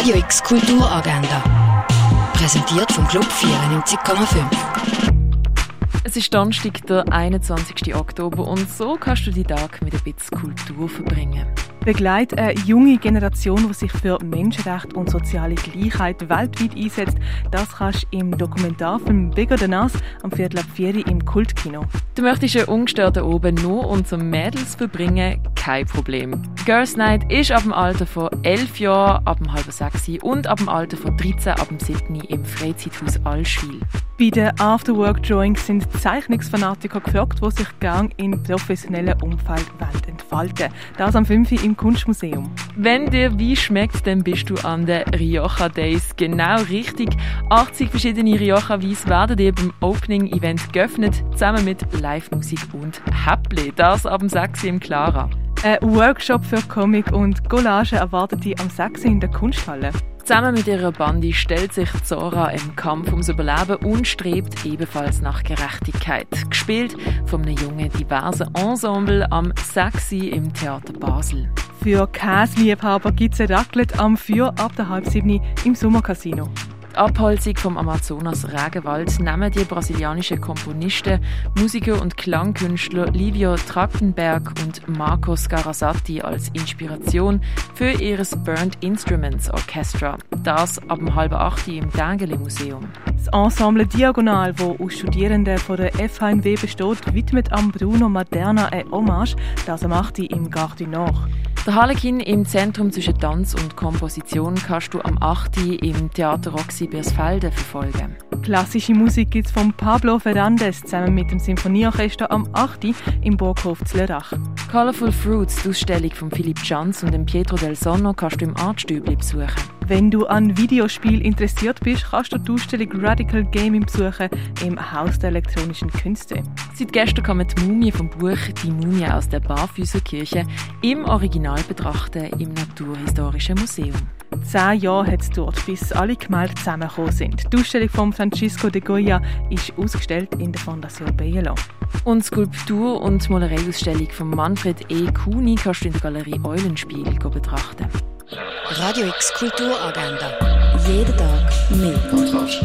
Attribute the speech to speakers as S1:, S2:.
S1: Radio X Kulturagenda. Präsentiert vom Club 94,5.
S2: Es ist Donnerstag, der 21. Oktober und so kannst du die Tag mit ein bisschen Kultur verbringen.
S3: Begleitet eine junge Generation, die sich für Menschenrechte und soziale Gleichheit weltweit einsetzt. Das kannst du im Dokumentarfilm Bigger Than Us am Viertel ab 4 im Kultkino.
S2: Du möchtest einen ungestörten Oben nur unter Mädels verbringen? Kein Problem. Girls Night ist ab dem Alter von 11 Jahren, ab dem halben 6 und ab dem Alter von 13 ab dem 7 im Freizeithaus Allschwil.
S3: Bei den Afterwork-Drawings sind Zeichnungsfanatiker gefragt, die sich gern in professionellem Umfeld entfalten Das am 5 im Kunstmuseum.
S2: Wenn dir wie schmeckt, dann bist du an den Rioja Days genau richtig. 80 verschiedene Rioja-Weis werden dir beim Opening-Event geöffnet, zusammen mit Live-Musik und Häppli. Das ab dem 6 im Clara.
S3: Ein Workshop für Comic und Collage erwartet dich am 6 in der Kunsthalle.
S2: Zusammen mit ihrer Bande stellt sich Zora im Kampf ums Überleben und strebt ebenfalls nach Gerechtigkeit. Gespielt von einem jungen, diversen Ensemble am Sexy im Theater Basel.
S3: Für Käseliebhaber gibt es ein Raclette am Feuer ab der halb sieben im Sommercasino.
S2: Die Abholzung vom Amazonas Regenwald nehmen die brasilianischen Komponisten, Musiker und Klangkünstler Livio Trachtenberg und Marcos Garazatti als Inspiration für ihr Burned Instruments Orchestra. Das ab halben acht im Dengeli Museum.
S3: Das Ensemble Diagonal, wo aus Studierenden von der FHNW besteht, widmet am Bruno Maderna ein Hommage, das macht im Garde Nord.
S2: Der Harlekin im Zentrum zwischen Tanz und Komposition kannst du am 8. im Theater Roxy Biersfelden verfolgen.
S3: Klassische Musik gibt es von Pablo Ferrandes zusammen mit dem Sinfonieorchester am 8. im Burghof Zlerach.
S2: Colorful Fruits, die Ausstellung von Philipp Janz und dem Pietro del Sonno, kannst du im Artstübli besuchen.
S3: Wenn du an Videospiel interessiert bist, kannst du die Ausstellung Radical Gaming besuchen im Haus der elektronischen Künste.
S2: Seit gestern kann man die Mumie vom Buch Die Mumie aus der Barfüßerkirche im Original betrachten im Naturhistorischen Museum.
S3: Zehn Jahre hat es dort, bis alle Gemälde zusammengekommen sind. Die Ausstellung von Francisco de Goya ist ausgestellt in der Fondation Bielo.
S2: Und Skulptur- und Malereiausstellung von Manfred E. Kuni kannst du in der Galerie Eulenspiel betrachten.
S1: Radio X Kulturagenda. Jeden Tag. Kontrast.